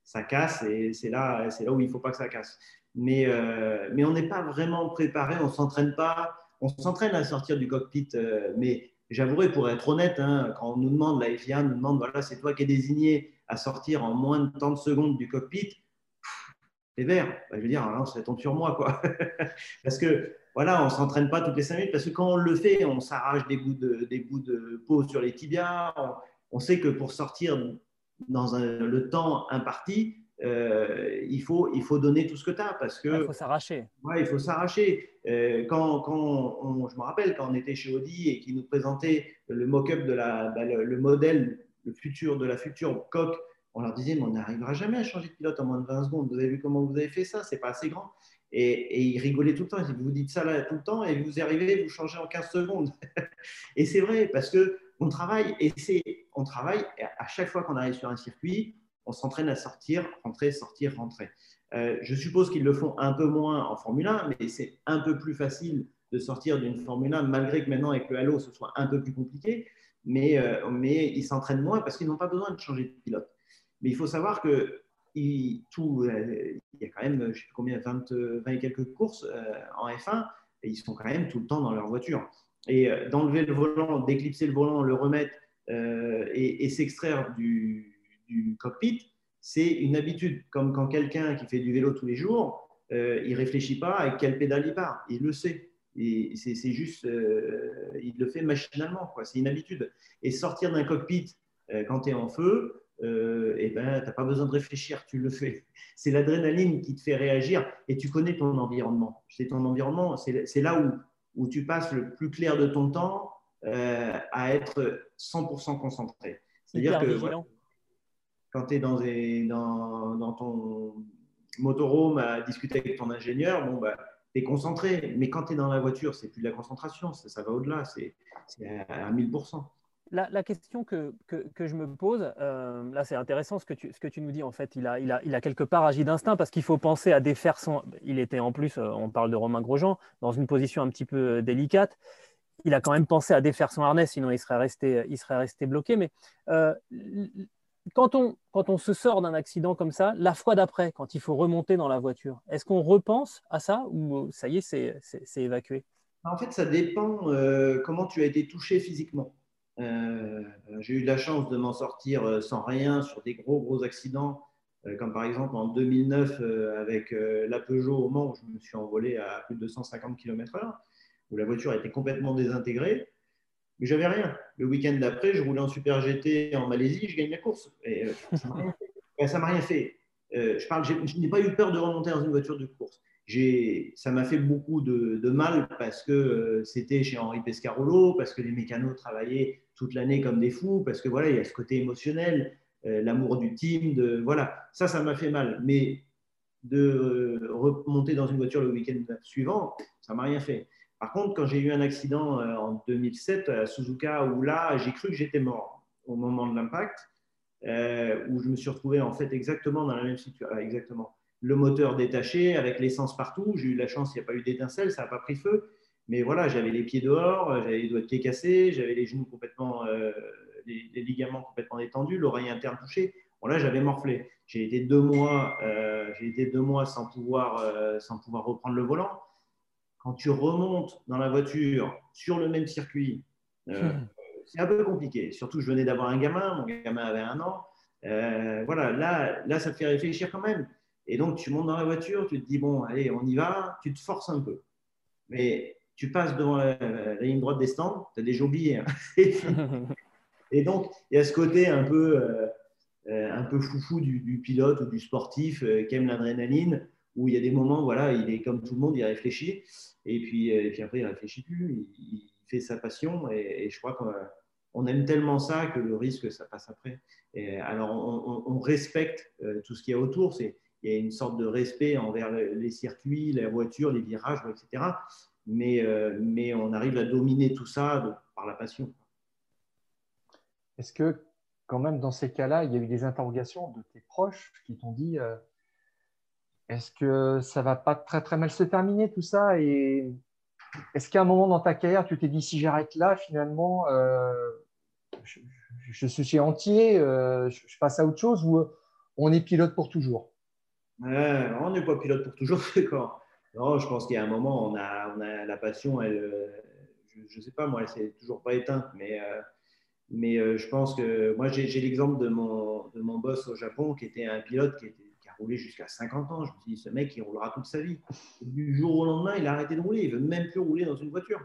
ça casse et c'est là c'est là où il faut pas que ça casse mais, euh, mais on n'est pas vraiment préparé, on s'entraîne pas, on s'entraîne à sortir du cockpit, euh, mais j'avouerai, pour être honnête, hein, quand on nous demande, la FIA nous demande, voilà, c'est toi qui es désigné à sortir en moins de 30 secondes du cockpit, c'est vert. Bah, je veux dire, hein, ça tombe sur moi, quoi. parce que, voilà, on ne s'entraîne pas toutes les 5 minutes, parce que quand on le fait, on s'arrache des bouts de, des bouts de peau sur les tibias, on, sait que pour sortir dans le temps imparti, euh, il, faut, il faut donner tout ce que tu as parce que. il faut s'arracher. Ouais, il faut s'arracher. Euh, quand, quand je me rappelle quand on était chez Audi et qu'ils nous présentaient le mock-up de la, bah, le, modèle, le futur de la future coque on leur disait, mais on n'arrivera jamais à changer de pilote en moins de 20 secondes. Vous avez vu comment vous avez fait ça? C'est pas assez grand. Et, ils rigolaient tout le temps. Disaient, vous dites ça là tout le temps et vous arrivez, vous changez en 15 secondes. et c'est vrai, parce que on travaille et c'est, on travaille à chaque fois qu'on arrive sur un circuit, on s'entraîne à sortir, rentrer, sortir, rentrer. Euh, je suppose qu'ils le font un peu moins en Formule 1, mais c'est un peu plus facile de sortir d'une Formule 1, malgré que maintenant avec le Halo, ce soit un peu plus compliqué. Mais, euh, mais ils s'entraînent moins parce qu'ils n'ont pas besoin de changer de pilote. Mais il faut savoir que euh, il y a quand même, ne combien, 20, 20, et quelques courses en F1, et ils sont quand même tout le temps dans leur voiture. Et d'enlever le volant, d'éclipser le volant, le remettre et, s'extraire du, cockpit, c'est une habitude. Comme quand quelqu'un qui fait du vélo tous les jours, euh, il réfléchit pas avec quelle pédale il part. Il le sait. Et c'est juste, euh, il le fait machinalement. C'est une habitude. Et sortir d'un cockpit euh, quand tu es en feu, euh, eh ben, tu n'as pas besoin de réfléchir, tu le fais. C'est l'adrénaline qui te fait réagir et tu connais ton environnement. C'est ton environnement, c'est là où, où tu passes le plus clair de ton temps à être 100% concentré. C'est-à-dire que quand tu es dans, dans, dans, ton motorhome à discuter avec ton ingénieur, bon, bah, tu es concentré. Mais quand tu es dans la voiture, c'est plus de la concentration, ça, va au-delà, c'est à 1000%. La, question que, que, je me pose, euh, là c'est intéressant ce que, tu, ce que tu nous dis en fait, il a, il a, il a quelque part agi d'instinct parce qu'il faut penser à défaire son... Il était en plus, euh, on parle de Romain Grosjean, dans une position un petit peu euh, délicate. Il a quand même pensé à défaire son harnais, sinon il serait resté, il serait resté bloqué. Mais quand on, quand on se sort d'un accident comme ça, la fois d'après, quand il faut remonter dans la voiture, est-ce qu'on repense à ça ou ça y est, c'est évacué? En fait, ça dépend comment tu as été touché physiquement. Euh, j'ai eu la chance de m'en sortir sans rien sur des gros, gros accidents, comme par exemple en 2009 avec la Peugeot au Mans, où je me suis envolé à plus de 250 km/h, où la voiture été complètement désintégrée mais j'avais rien. Le week-end d'après, je roulais en Super GT en Malaisie, je gagne la course. Et, euh, ça m'a rien fait. Euh, je n'ai pas eu peur de remonter dans une voiture de course. Ça m'a fait beaucoup de, mal parce que euh, c'était chez Henri Pescarolo, parce que les mécanos travaillaient toute l'année comme des fous, parce que voilà, il y a ce côté émotionnel, l'amour du team, voilà, ça, ça m'a fait mal. Mais de remonter dans une voiture le week-end suivant, ça m'a rien fait. Par contre, quand j'ai eu un accident euh, en 2007 à Suzuka, où là, j'ai cru que j'étais mort au moment de l'impact, euh, où je me suis retrouvé en fait exactement dans la même situation. Exactement. Le moteur détaché, avec l'essence partout. J'ai eu la chance, il n'y a pas eu d'étincelle, ça n'a pas pris feu. Mais voilà, j'avais les pieds dehors, j'avais les doigts de pied cassés, j'avais les genoux complètement, euh, les, ligaments complètement détendus, l'oreille interne touchée. Bon, là, j'avais morflé. J'ai été deux mois, j'ai été deux mois sans pouvoir, sans pouvoir reprendre le volant quand tu remontes dans la voiture sur le même circuit, euh, hmm. c'est un peu compliqué. Surtout, je venais d'avoir un gamin, mon gamin avait un an. Euh, voilà, là, là, ça te fait réfléchir quand même. Et donc, tu montes dans la voiture, tu te dis, bon, allez, on y va, tu te forces un peu. Mais tu passes devant la, ligne droite des stands, tu as déjà oublié. Et donc, il y a ce côté un peu, euh, un peu foufou du, pilote ou du sportif qui aime l'adrénaline où il y a des moments, voilà, il est comme tout le monde, il réfléchit, et puis, euh, et puis après, il réfléchit plus, il, fait sa passion, et, je crois qu'on aime tellement ça que le risque, ça passe après. Alors, on, respecte euh, tout ce qu'il y a autour, il y a une sorte de respect envers les circuits, la voiture, les virages, etc. Mais, euh, mais on arrive à dominer tout ça par la passion. Est-ce que, quand même, dans ces cas-là, il y a eu des interrogations de tes proches qui t'ont dit est-ce que ça va pas très très mal se terminer tout ça? Et est-ce qu'à un moment dans ta carrière, tu t'es dit si j'arrête là, finalement, euh, je, suis entier, euh, je, passe à autre chose ou on est pilote pour toujours? On n'est pas pilote pour toujours. Non, je pense qu'il y a un moment, on a, a la passion, euh, je ne sais pas, moi, elle s'est toujours pas éteinte, mais, mais je pense que moi, j'ai l'exemple de mon, boss au Japon qui était un pilote qui était roulé jusqu'à 50 ans. Je me suis dit, ce mec, il roulera toute sa vie. du jour au lendemain, il a arrêté de rouler. Il veut même plus rouler dans une voiture.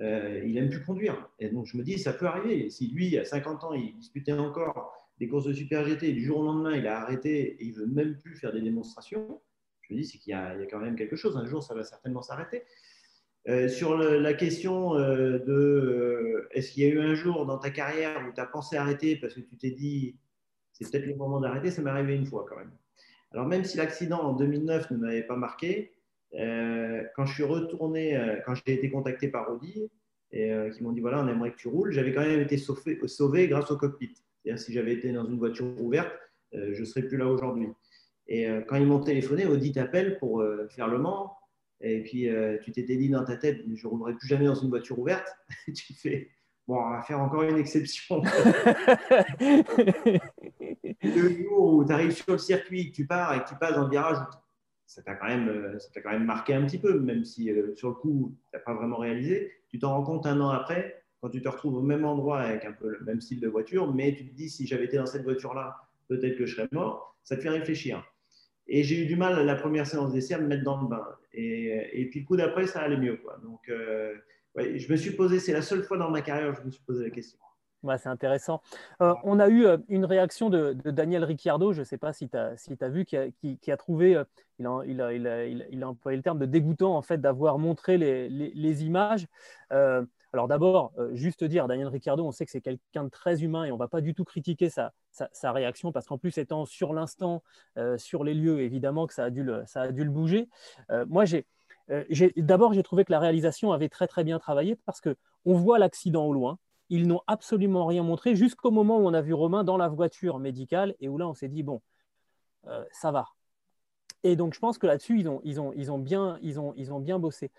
Euh, il n'aime plus conduire. Et donc, je me dis, ça peut arriver. Si lui, à 50 ans, il disputait encore des courses de Super GT, du jour au lendemain, il a arrêté et il veut même plus faire des démonstrations, je me dis, c'est qu'il y, a quand même quelque chose. Un jour, ça va certainement s'arrêter. Euh, sur la question euh, de est-ce qu'il y a eu un jour dans ta carrière où tu as pensé arrêter parce que tu t'es dit c'est peut-être le moment d'arrêter? Ça m'est arrivé une fois quand même. Alors, même si l'accident en 2009 ne m'avait pas marqué, euh, quand je suis retourné, euh, quand j'ai été contacté par Audi, et qui m'ont dit voilà, on aimerait que tu roules, j'avais quand même été sauvé, sauvé grâce au cockpit. C'est-à-dire, si j'avais été dans une voiture ouverte, je ne serais plus là aujourd'hui. Et quand ils m'ont téléphoné, Audi t'appelle pour faire le Mans, et puis tu t'étais dit dans ta tête, je ne roulerai plus jamais dans une voiture ouverte. tu fais Bon, on va faire encore une exception. le jour où tu arrives sur le circuit, tu pars et que tu passes dans le virage, ça t'a quand, même, euh, quand même marqué un petit peu, même si euh, sur le coup, tu n'as pas vraiment réalisé. Tu t'en rends compte un an après, quand tu te retrouves au même endroit avec un peu le même style de voiture, mais tu te dis, si j'avais été dans cette voiture-là, peut-être que je serais mort. Ça te fait réfléchir. Et j'ai eu du mal la première séance d'essai à me mettre dans le bain. Et, puis le coup d'après, ça allait mieux. Quoi. Donc, euh, je me suis posé, c'est la seule fois dans ma carrière où je me suis posé la question. c'est intéressant. Euh, on a eu euh, une réaction de, Daniel Ricciardo, je ne sais pas si tu as, vu, qui a, trouvé, il, a, employé le terme de dégoûtant en fait d'avoir montré les, images. Alors d'abord, juste dire, Daniel Ricciardo, on sait que c'est quelqu'un de très humain et on ne va pas du tout critiquer sa, sa, réaction parce qu'en plus, étant sur l'instant, sur les lieux, évidemment que ça a dû le, ça a dû le bouger. moi, j'ai euh, d'abord, j'ai trouvé que la réalisation avait très très bien travaillé parce que on voit l'accident au loin. Ils n'ont absolument rien montré jusqu'au moment où on a vu Romain dans la voiture médicale et où là on s'est dit bon, euh, ça va. Et donc je pense que là-dessus ils ont, ils, ont, ils, ont bien, ils, ont, ils ont bien bossé.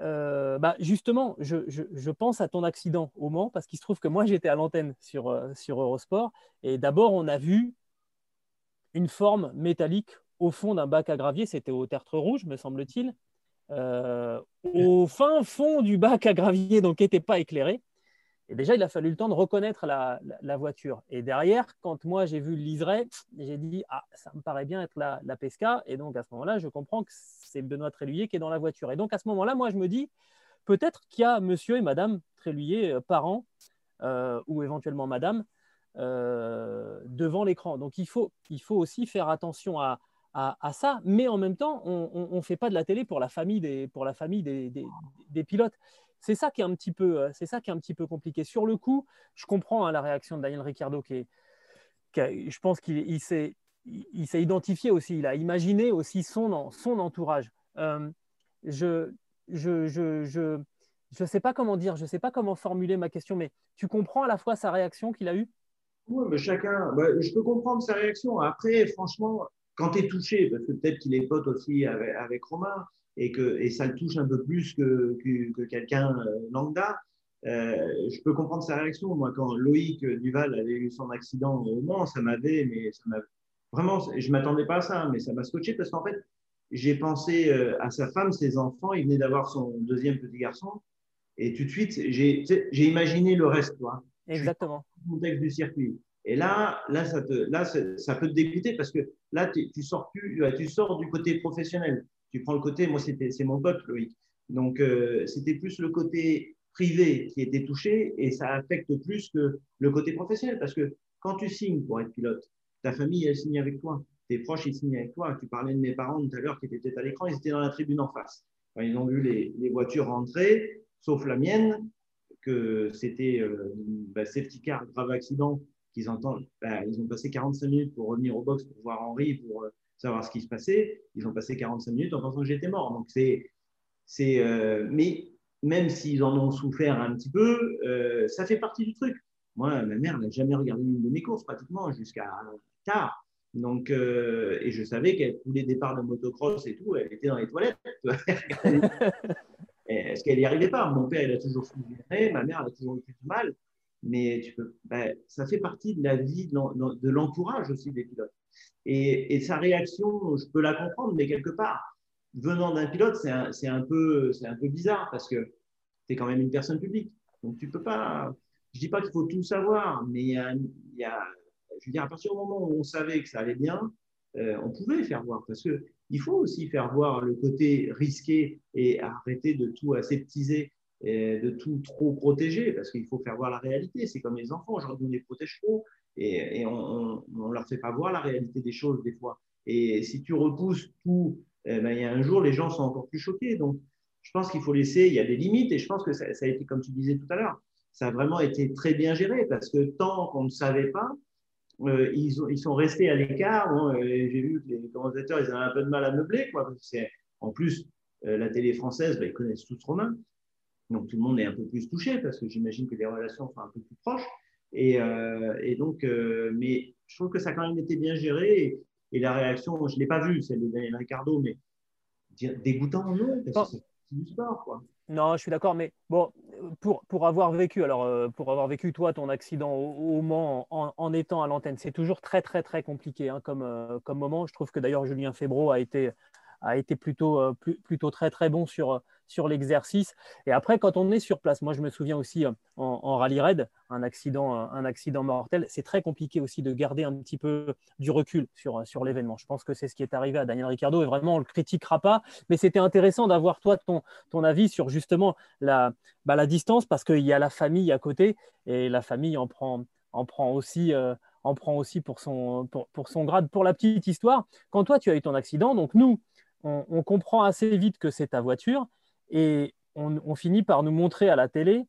Euh, bah justement, je, pense à ton accident au Mans parce qu'il se trouve que moi j'étais à l'antenne sur, sur Eurosport. Et d'abord on a vu une forme métallique au fond d'un bac à gravier, c'était au tertre rouge, me semble-t-il, euh, au fin fond du bac à gravier, donc qui n'était pas éclairé. Et déjà, il a fallu le temps de reconnaître la, voiture. Et derrière, quand moi j'ai vu le liseré, j'ai dit Ah, ça me paraît bien être la, la Pesca. Et donc à ce moment-là, je comprends que c'est Benoît Tréluyer qui est dans la voiture. Et donc à ce moment-là, moi je me dis Peut-être qu'il y a monsieur et madame Tréluyer, euh, parents, euh, ou éventuellement madame, devant l'écran. Donc il faut, il faut aussi faire attention à, à, ça, mais en même temps, on ne fait pas de la télé pour la famille des, pour la famille des, des, pilotes. C'est ça qui est un petit peu, euh, c'est ça qui est un petit peu compliqué. Sur le coup, je comprends hein, la réaction de Daniel Ricciardo qui je pense qu'il il s'est, identifié aussi, il a imaginé aussi son, entourage. Euh, je, je sais pas comment dire, je sais pas comment formuler ma question, mais tu comprends à la fois sa réaction qu'il a eue? Oui, mais chacun, bah, je peux comprendre sa réaction. Après, franchement, quand tu es touché, parce que peut-être qu'il est pote aussi avec, Romain, et que et ça le touche un peu plus que, que, quelqu'un euh, lambda, euh, je peux comprendre sa réaction. Moi, quand Loïc Duval avait eu son accident au Mans, ça m'avait, mais ça m'a vraiment, je m'attendais pas à ça, mais ça m'a scotché parce qu'en fait, j'ai pensé euh, à sa femme, ses enfants. Il venait d'avoir son deuxième petit garçon, et tout de suite, j'ai imaginé le reste, toi. Exactement. Le contexte du circuit. Et là, là, ça, te, là ça peut te dégoûter parce que là, tu, sors plus, tu sors du côté professionnel. Tu prends le côté, moi, c'est mon pote, Loïc. Donc, euh, c'était plus le côté privé qui était touché et ça affecte plus que le côté professionnel parce que quand tu signes pour être pilote, ta famille, elle signe avec toi. Tes proches, ils signent avec toi. Tu parlais de mes parents tout à l'heure qui étaient peut-être à l'écran, ils étaient dans la tribune en face. ils ont vu les, les, voitures rentrer, sauf la mienne, que c'était euh, bah, safety car, grave accident, qu'ils entendent, bah, ils ont passé 45 minutes pour revenir au box pour voir Henri, pour euh, savoir ce qui se passait. Ils ont passé 45 minutes en pensant que j'étais mort. Donc c'est, c'est, euh, mais même s'ils en ont souffert un petit peu, euh, ça fait partie du truc. Moi, ma mère n'a jamais regardé une de mes courses pratiquement jusqu'à tard. Donc, et je savais qu'elle tous les départs de motocross et tout, elle était dans les toilettes. Est-ce qu'elle n'y arrivait pas Mon père, il a toujours souffert, ma mère, elle a toujours eu du mal mais tu peux, ben, ça fait partie de la vie, de l'entourage aussi des pilotes. Et, sa réaction, je peux la comprendre, mais quelque part, venant d'un pilote, c'est un, peu, bizarre parce que tu es quand même une personne publique. Donc tu peux pas. Je dis pas qu'il faut tout savoir, mais je veux dire, à partir du moment où on savait que ça allait bien, euh, on pouvait faire voir parce que il faut aussi faire voir le côté risqué et arrêter de tout aseptiser de tout trop protéger, parce qu'il faut faire voir la réalité. C'est comme les enfants, aujourd'hui on les protège trop et, on ne leur fait pas voir la réalité des choses des fois. Et si tu repousses tout, eh ben, il y a un jour, les gens sont encore plus choqués. Donc, je pense qu'il faut laisser, il y a des limites, et je pense que ça, a été, comme tu disais tout à l'heure, ça a vraiment été très bien géré, parce que tant qu'on ne savait pas, euh, ils, sont restés à l'écart. Bon, J'ai vu que les commentateurs, ils avaient un peu de mal à meubler. Quoi, en plus, la télé française, bah, ils connaissent tous Romain. Donc tout le monde est un peu plus touché parce que j'imagine que les relations sont un peu plus proches. Et, et donc, mais je trouve que ça a quand même été bien géré. Et, la réaction, je ne l'ai pas vue, celle de Daniel Ricardo, mais dégoûtant, non, parce que c'est du sport. Quoi. Non, je suis d'accord, mais bon, pour, pour avoir vécu, alors euh, pour avoir vécu toi ton accident au, Mans en, étant à l'antenne, c'est toujours très très très compliqué hein, comme, euh, comme moment. Je trouve que d'ailleurs Julien Febro a été, a été plutôt, euh, plutôt très très bon sur, sur l'exercice. Et après, quand on est sur place, moi je me souviens aussi en, rallye raid, un accident, un accident mortel, c'est très compliqué aussi de garder un petit peu du recul sur, sur l'événement. Je pense que c'est ce qui est arrivé à Daniel Ricciardo et vraiment on le critiquera pas, mais c'était intéressant d'avoir toi ton, ton avis sur justement la, bah, la distance parce qu'il y a la famille à côté et la famille en prend, en prend aussi. en prend aussi pour son, pour, pour son grade. Pour la petite histoire, quand toi tu as eu ton accident, donc nous, on, comprend assez vite que c'est ta voiture et on, finit par nous montrer à la télé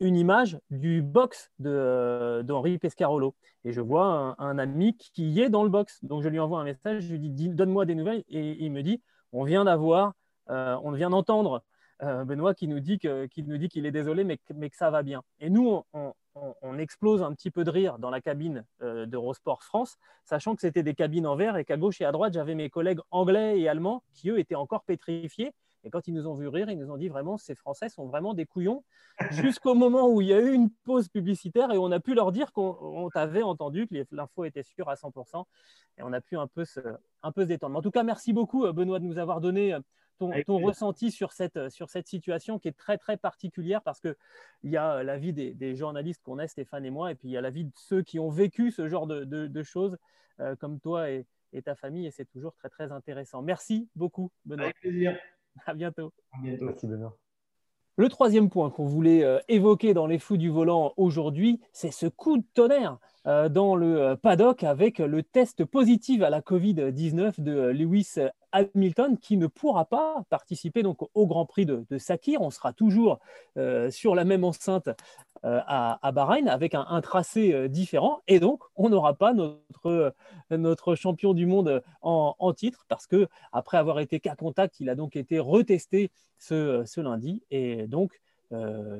une image du box d'Henri Pescarolo. Et je vois un, ami qui est dans le box. Donc je lui envoie un message, je lui dis donne-moi des nouvelles. Et il me dit on vient d'avoir, euh, on vient d'entendre euh, Benoît qui nous dit qu'il est désolé, mais, que ça va bien. Et nous, on, explose un petit peu de rire dans la cabine euh, d'Eurosport France, sachant que c'était des cabines en verre et qu'à gauche et à droite, j'avais mes collègues anglais et allemands qui, eux, étaient encore pétrifiés. Et quand ils nous ont vu rire, ils nous ont dit vraiment, ces Français sont vraiment des couillons, jusqu'au moment où il y a eu une pause publicitaire et on a pu leur dire qu'on t'avait entendu, que l'info était sûre à 100%. Et on a pu un peu se, un peu se détendre. En tout cas, merci beaucoup, euh, Benoît, de nous avoir donné euh, ton, ressenti sur cette, sur cette situation qui est très très particulière parce qu'il y a euh, la vie des, journalistes qu'on est, Stéphane et moi, et puis il y a la vie de ceux qui ont vécu ce genre de, choses euh, comme toi et, ta famille, et c'est toujours très très intéressant. Merci beaucoup, Benoît. Avec plaisir. À bientôt. À bientôt. Merci, Benoît. Le troisième point qu'on voulait euh, évoquer dans les fous du volant aujourd'hui, c'est ce coup de tonnerre dans le paddock avec le test positif à la Covid-19 de Lewis Hamilton qui ne pourra pas participer donc au Grand Prix de, Sakir. On sera toujours euh, sur la même enceinte euh, à, Bahreïn avec un, tracé euh, différent et donc on n'aura pas notre, notre champion du monde en, titre parce que après avoir été cas contact, il a donc été retesté ce, ce lundi et donc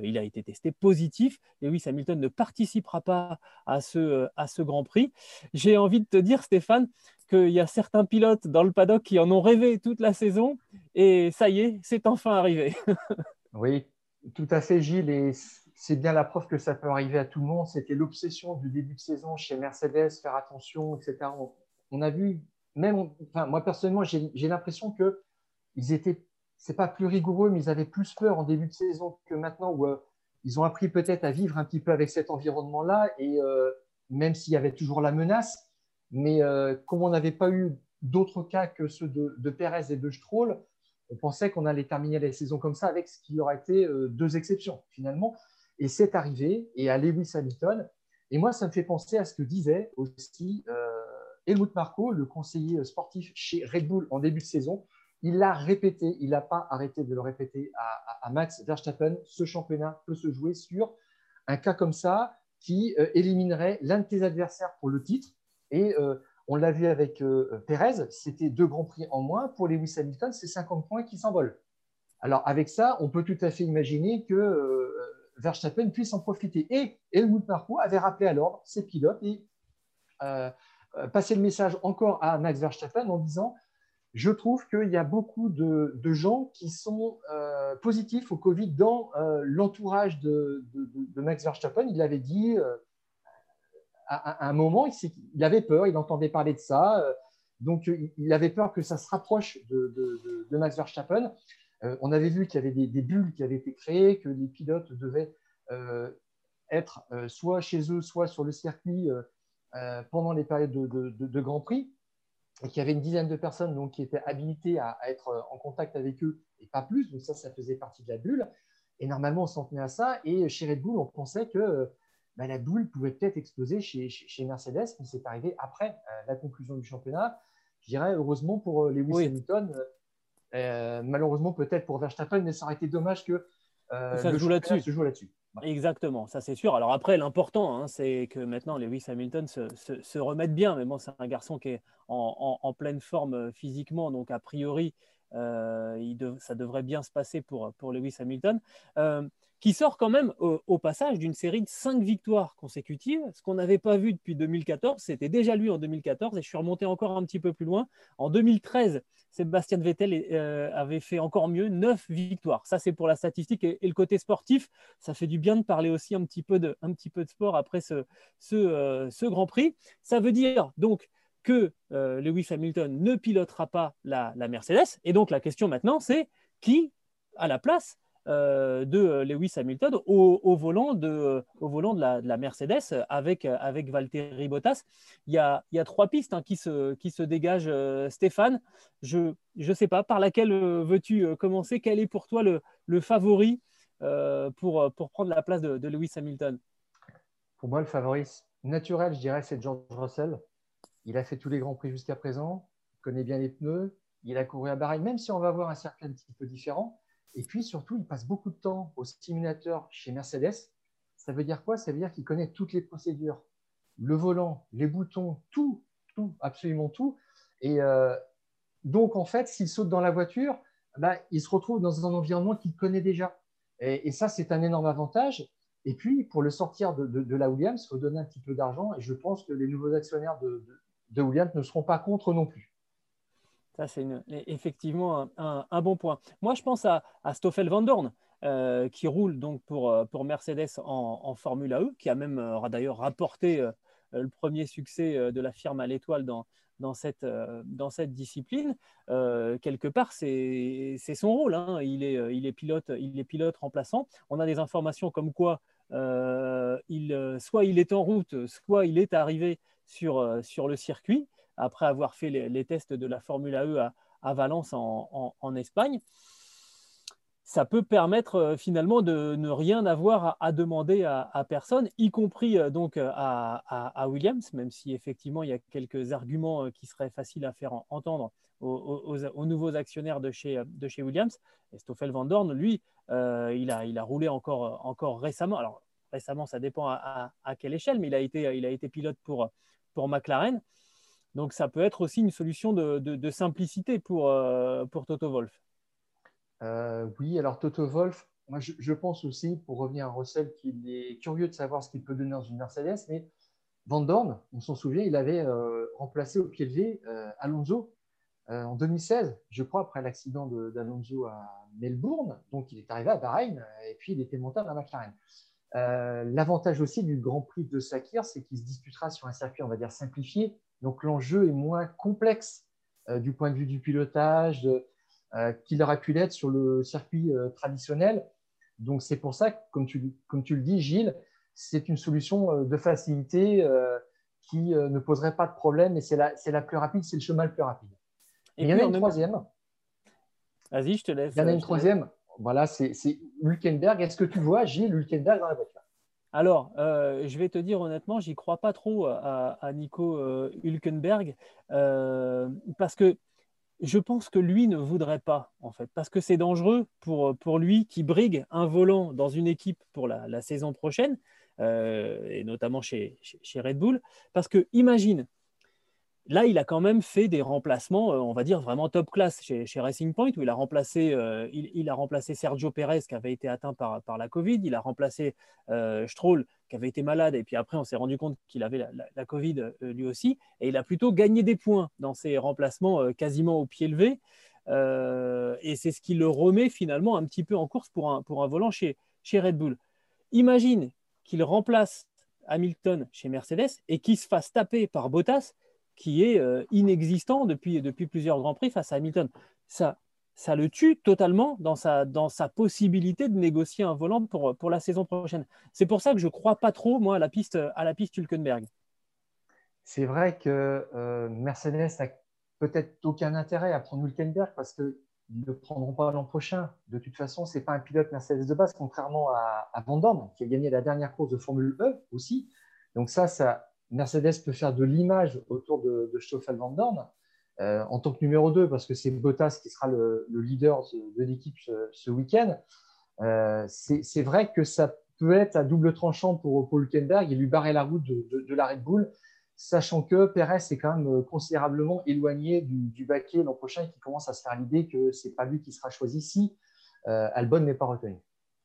il a été testé positif. Lewis Hamilton ne participera pas à ce, à ce Grand Prix. J'ai envie de te dire, Stéphane, qu'il y a certains pilotes dans le paddock qui en ont rêvé toute la saison et ça y est, c'est enfin arrivé. oui, tout à fait, Gilles. Et c'est bien la preuve que ça peut arriver à tout le monde. C'était l'obsession du début de saison chez Mercedes, faire attention, etc. On, a vu, même, moi personnellement, j'ai l'impression que ils étaient, c'est pas plus rigoureux, mais ils avaient plus peur en début de saison que maintenant, où euh, ils ont appris peut-être à vivre un petit peu avec cet environnement-là. Et euh, même s'il y avait toujours la menace, mais euh, comme on n'avait pas eu d'autres cas que ceux de, de, Perez et de Stroll, on pensait qu'on allait terminer la saison comme ça avec ce qui aurait été deux exceptions finalement. Et c'est arrivé, et à Lewis Hamilton. Et moi, ça me fait penser à ce que disait aussi Helmut Marko, le conseiller sportif chez Red Bull en début de saison. Il l'a répété, il n'a pas arrêté de le répéter à, Max Verstappen. Ce championnat peut se jouer sur un cas comme ça qui éliminerait l'un de tes adversaires pour le titre et euh, on l'a vu avec euh, Perez, c'était deux grands prix en moins. Pour Lewis Hamilton, c'est 50 points qui s'envolent. Alors avec ça, on peut tout à fait imaginer que euh, Verstappen puisse en profiter. Et Helmut Marko avait rappelé à l'ordre ses pilotes et passé le message encore à Max Verstappen en disant je trouve qu'il y a beaucoup de, gens qui sont positifs au Covid dans l'entourage de, Max Verstappen. Il l'avait dit, à, un moment, il, avait peur, il entendait parler de ça. Euh, donc, il avait peur que ça se rapproche de, Max Verstappen. Euh, on avait vu qu'il y avait des, bulles qui avaient été créées, que les pilotes devaient euh, être soit chez eux, soit sur le circuit pendant les périodes de, Grand Prix, et qu'il y avait une dizaine de personnes donc, qui étaient habilitées à, être en contact avec eux, et pas plus. Donc ça, ça faisait partie de la bulle. Et normalement, on s'en tenait à ça. Et chez Red Bull, on pensait que bah, la boule pouvait peut-être exploser chez, Mercedes, mais c'est arrivé après euh, la conclusion du championnat. Je dirais heureusement pour euh, Lewis Hamilton, euh, malheureusement peut-être pour Verstappen, mais ça aurait été dommage que ça se joue là-dessus. Se joue là-dessus. Exactement, ça c'est sûr. Alors après, l'important, hein, c'est que maintenant Lewis Hamilton se, remette bien. Mais bon, c'est un garçon qui est en, pleine forme euh, physiquement, donc a priori, il ça devrait bien se passer pour, pour Lewis Hamilton qui sort quand même au, passage d'une série de cinq victoires consécutives. Ce qu'on n'avait pas vu depuis 2014, c'était déjà lui en 2014, et je suis remonté encore un petit peu plus loin. En 2013, Sébastien Vettel euh, avait fait encore mieux, neuf victoires. Ça, c'est pour la statistique et, le côté sportif. Ça fait du bien de parler aussi un petit peu de, un petit peu de sport après ce, ce, euh, Grand Prix. Ça veut dire donc que euh, Lewis Hamilton ne pilotera pas la, la Mercedes. Et donc la question maintenant, c'est qui à la place de euh, Lewis Hamilton au, volant, de, au volant de, la, Mercedes avec, avec Valtteri Bottas. Il y a, il y a trois pistes hein, qui, se, qui se dégagent. Euh, Stéphane, je ne sais pas, par laquelle veux-tu commencer? Quel est pour toi le, le favori pour, pour prendre la place de, Lewis Hamilton? Pour moi, le favori naturel, je dirais, c'est George Russell. Il a fait tous les grands prix jusqu'à présent, il connaît bien les pneus, il a couru à Bahreïn, même si on va avoir un cercle un petit peu différent. Et puis surtout, il passe beaucoup de temps au simulateur chez Mercedes. Ça veut dire quoi? Ça veut dire qu'il connaît toutes les procédures, le volant, les boutons, tout, tout, absolument tout. Et euh, donc, en fait, s'il saute dans la voiture, bah, il se retrouve dans un environnement qu'il connaît déjà. Et, ça, c'est un énorme avantage. Et puis, pour le sortir de, la Williams, il faut donner un petit peu d'argent. Et je pense que les nouveaux actionnaires de, de Williams ne seront pas contre non plus. Ça, c'est effectivement un, bon point. Moi, je pense à, Stoffel Van Dorn, euh, qui roule donc pour, euh, Mercedes en, en, Formula E, qui a même euh, d'ailleurs rapporté le premier succès de la firme à l'étoile dans, cette, discipline. quelque part, c'est son rôle. Hein. Il, est, il, est pilote, il est pilote remplaçant. On a des informations comme quoi soit il est en route, soit il est arrivé sur le circuit après avoir fait les, tests de la Formule E à, Valence en, Espagne. Ça peut permettre euh, finalement de ne rien avoir à, demander à, personne, y compris euh, donc à, Williams, même si effectivement il y a quelques arguments euh, qui seraient faciles à faire entendre aux, nouveaux actionnaires de chez, Williams. Et Stoffel Van Dorn, lui, il, a, roulé encore, récemment. Alors récemment, ça dépend à, quelle échelle, mais il a été, pilote pour McLaren. Donc ça peut être aussi une solution de, simplicité pour, euh, pour Toto Wolf. Euh, oui, alors Toto Wolf, moi je, pense aussi, pour revenir à Russell, qu'il est curieux de savoir ce qu'il peut donner dans une Mercedes, mais Van Dorn, on s'en souvient, il avait euh, remplacé au pied levé Alonso en 2016, je crois, après l'accident d'Alonso à Melbourne. Donc il est arrivé à Bahreïn et puis il était monté à la McLaren. L'avantage aussi du Grand Prix de Sakir, c'est qu'il se disputera sur un circuit, on va dire, simplifié, donc l'enjeu est moins complexe euh, du point de vue du pilotage euh, qu'il aurait pu l'être sur le circuit euh, traditionnel. Donc c'est pour ça que, comme tu, comme tu le dis, Gilles, c'est une solution de facilité qui ne poserait pas de problème et c'est la, la plus rapide, c'est le chemin le plus rapide. Et il y en a une troisième. Vas-y, je te laisse. Il y en a une troisième. Voilà, c'est Hülkenberg. Est-ce que tu vois Gilles Hülkenberg dans la voiture? Alors, euh, je vais te dire honnêtement, j'y crois pas trop à, Nico euh, Hülkenberg euh, parce que je pense que lui ne voudrait pas, en fait, parce que c'est dangereux pour, lui qui brigue un volant dans une équipe pour la, saison prochaine, et notamment chez, chez, Red Bull. Parce que imagine, Là, il a quand même fait des remplacements, euh, on va dire, vraiment top class chez, Racing Point, où il a, remplacé, euh, il, a remplacé Sergio Pérez, qui avait été atteint par, la Covid. Il a remplacé euh, Stroll, qui avait été malade. Et puis après, on s'est rendu compte qu'il avait la, Covid lui aussi. Et il a plutôt gagné des points dans ses remplacements quasiment au pied levé. et c'est ce qui le remet finalement un petit peu en course pour un, pour un volant chez, chez Red Bull. Imagine qu'il remplace Hamilton chez Mercedes et qu'il se fasse taper par Bottas qui est euh, inexistant depuis, depuis plusieurs Grands Prix face à Hamilton. Ça, ça le tue totalement dans sa, dans sa possibilité de négocier un volant pour, pour la saison prochaine. C'est pour ça que je ne crois pas trop, moi, à la piste, à la piste Hülkenberg. C'est vrai que euh, Mercedes n'a peut-être aucun intérêt à prendre Hülkenberg parce qu'ils ne le prendront pas l'an prochain. De toute façon, ce n'est pas un pilote Mercedes de base, contrairement à, à qui a gagné la dernière course de Formule E aussi. Donc ça, ça, Mercedes peut faire de l'image autour de, de Stoffel Van Dorn euh, en tant que numéro 2, parce que c'est Bottas qui sera le, leader de, l'équipe ce, week-end. Euh, c'est vrai que ça, peut être à double tranchant pour Paul Hülkenberg et lui barrer la route de, la Red Bull, sachant que Perez est quand même considérablement éloigné du, baquet l'an prochain et qui commence à se faire l'idée que c'est pas lui qui sera choisi si euh, Albon n'est pas retenu.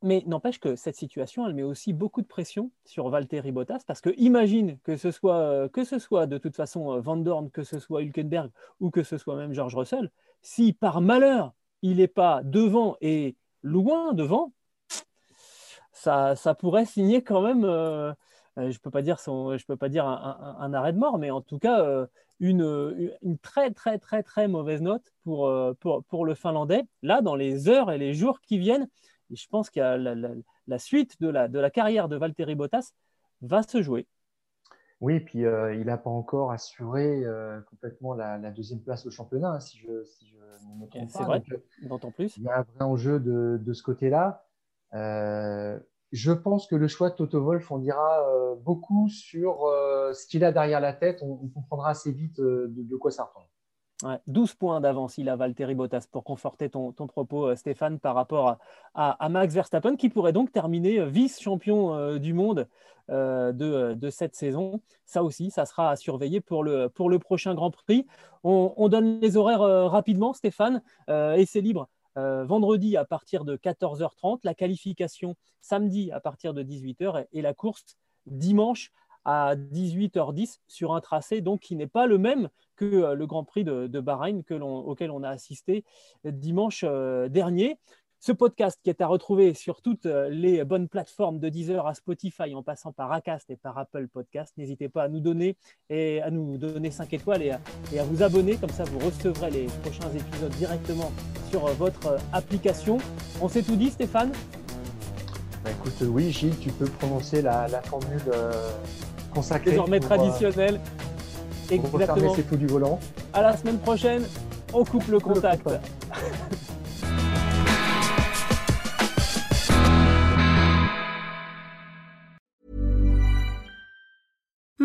Mais n'empêche que cette situation, elle met aussi beaucoup de pression sur Valtteri Bottas, parce que imagine que ce soit, euh, que ce soit de toute façon euh, Van Dorn, que ce soit Hülkenberg ou que ce soit même George Russell, si par malheur il n'est pas devant et loin devant, ça, ça pourrait signer quand même, euh, je peux pas dire, je peux pas dire un, arrêt de mort, mais en tout cas une, une, très très très très mauvaise note pour, pour, pour le Finlandais, là dans les heures et les jours qui viennent. Et je pense que la, suite de la, de la carrière de Valtteri Bottas va se jouer. Oui, puis euh, il n'a pas encore assuré euh, complètement la, deuxième place au championnat, hein, si, je, si, je, ne me trompe pas. C'est vrai, d'autant plus. Il y a un vrai enjeu de, de ce côté-là. Euh, je pense que le choix de Toto Wolff en dira beaucoup sur ce qu'il a derrière la tête. On, comprendra assez vite de, de quoi ça retourne. 12 points d'avance, il a Valtteri Bottas pour conforter ton, propos, euh, Stéphane, par rapport à, Max Verstappen, qui pourrait donc terminer euh, vice-champion euh, du monde de, cette saison. Ça aussi, ça sera à surveiller pour le, pour le prochain Grand Prix. On, donne les horaires rapidement, Stéphane, et c'est libre. vendredi à partir de 14h30, la qualification samedi à partir de 18h et la course dimanche à 18h10 sur un tracé donc qui n'est pas le même que euh, le Grand Prix de, Bahreïn que auquel on a assisté dimanche euh, dernier. Ce podcast qui est à retrouver sur toutes euh, les bonnes plateformes de Deezer à Spotify en passant par Acast et par Apple Podcast. N'hésitez pas à nous donner et à nous donner 5 étoiles et à, et à, vous abonner. Comme ça, vous recevrez les prochains épisodes directement sur votre application. On s'est tout dit, Stéphane? Bah, Écoute, oui, Gilles, tu peux prononcer la, formule consacrée. Désormais traditionnelle. Exactement. c'est tout du volant. À la semaine prochaine, on coupe le contact. Le contact.